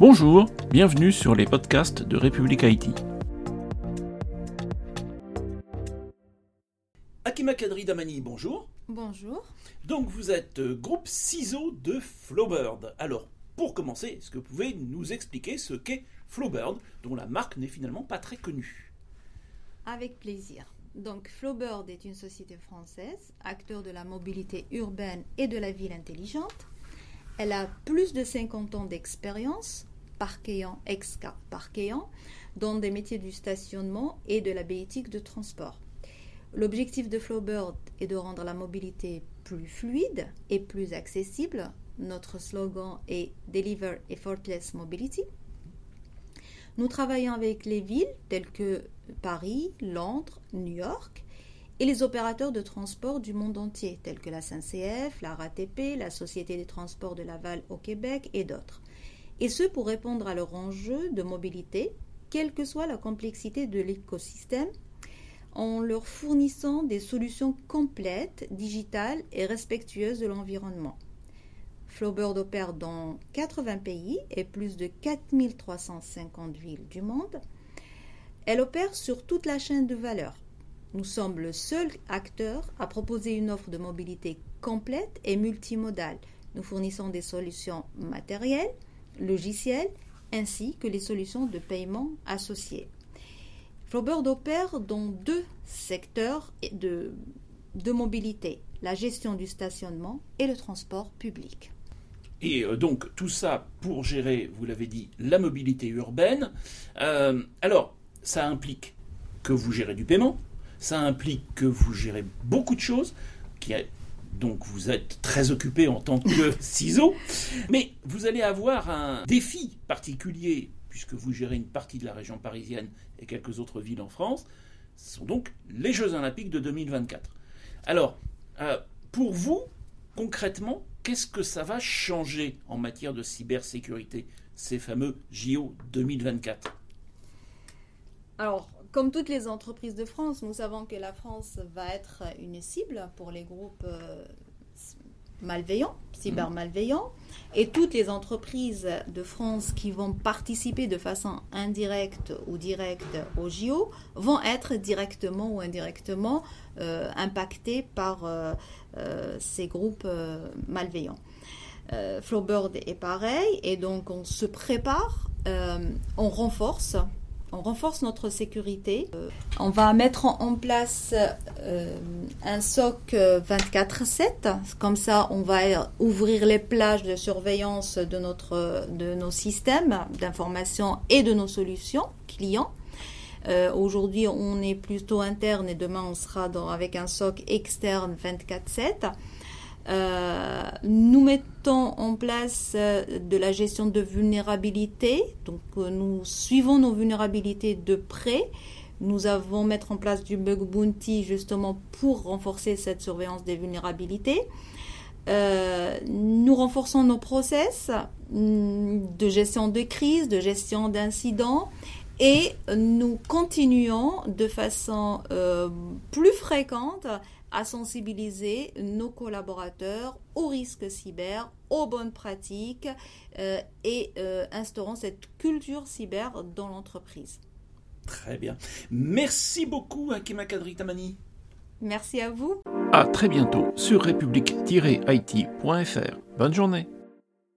Bonjour, bienvenue sur les podcasts de République Haïti. Akima Kadri Damani, bonjour. Bonjour. Donc vous êtes euh, groupe CISO de Flowbird. Alors, pour commencer, est-ce que vous pouvez nous expliquer ce qu'est Flowbird, dont la marque n'est finalement pas très connue? Avec plaisir. Donc Flowbird est une société française, acteur de la mobilité urbaine et de la ville intelligente. Elle a plus de 50 ans d'expérience parquéant, ex-cas parquéant, dans des métiers du stationnement et de la béétique de transport. L'objectif de Flowbird est de rendre la mobilité plus fluide et plus accessible. Notre slogan est Deliver Effortless Mobility. Nous travaillons avec les villes telles que Paris, Londres, New York et les opérateurs de transport du monde entier tels que la SNCF, la RATP, la Société des transports de Laval au Québec et d'autres et ce pour répondre à leurs enjeux de mobilité, quelle que soit la complexité de l'écosystème, en leur fournissant des solutions complètes, digitales et respectueuses de l'environnement. Flowbird opère dans 80 pays et plus de 4350 villes du monde. Elle opère sur toute la chaîne de valeur. Nous sommes le seul acteur à proposer une offre de mobilité complète et multimodale. Nous fournissons des solutions matérielles, logiciels ainsi que les solutions de paiement associées. Flowbird opère dans deux secteurs de, de mobilité, la gestion du stationnement et le transport public. Et euh, donc tout ça pour gérer, vous l'avez dit, la mobilité urbaine. Euh, alors, ça implique que vous gérez du paiement, ça implique que vous gérez beaucoup de choses, qui donc vous êtes très occupé en tant que ciseau, mais vous allez avoir un défi particulier puisque vous gérez une partie de la région parisienne et quelques autres villes en France. Ce sont donc les Jeux olympiques de 2024. Alors, euh, pour vous, concrètement, qu'est-ce que ça va changer en matière de cybersécurité, ces fameux JO 2024 Alors, comme toutes les entreprises de France, nous savons que la France va être une cible pour les groupes euh, malveillants, cyber-malveillants, et toutes les entreprises de France qui vont participer de façon indirecte ou directe au JO vont être directement ou indirectement euh, impactées par euh, ces groupes malveillants. Flowbird est pareil, et donc on se prépare, on renforce on renforce notre sécurité. Euh, on va mettre en place euh, un SOC 24/7. Comme ça, on va ouvrir les plages de surveillance de, notre, de nos systèmes d'information et de nos solutions clients. Euh, aujourd'hui, on est plutôt interne et demain, on sera avec un SOC externe 24/7. Euh, nous mettons en place euh, de la gestion de vulnérabilité. Donc, euh, nous suivons nos vulnérabilités de près. Nous avons mettre en place du bug bounty justement pour renforcer cette surveillance des vulnérabilités. nous renforçons nos process mm, de gestion de crise, de gestion d'incidents et nous continuons de façon plus fréquente à sensibiliser nos collaborateurs aux risques cyber, aux bonnes pratiques euh, et euh, instaurant cette culture cyber dans l'entreprise. Très bien. Merci beaucoup, Akima Kadri Tamani. Merci à vous. À très bientôt sur république-it.fr. Bonne journée.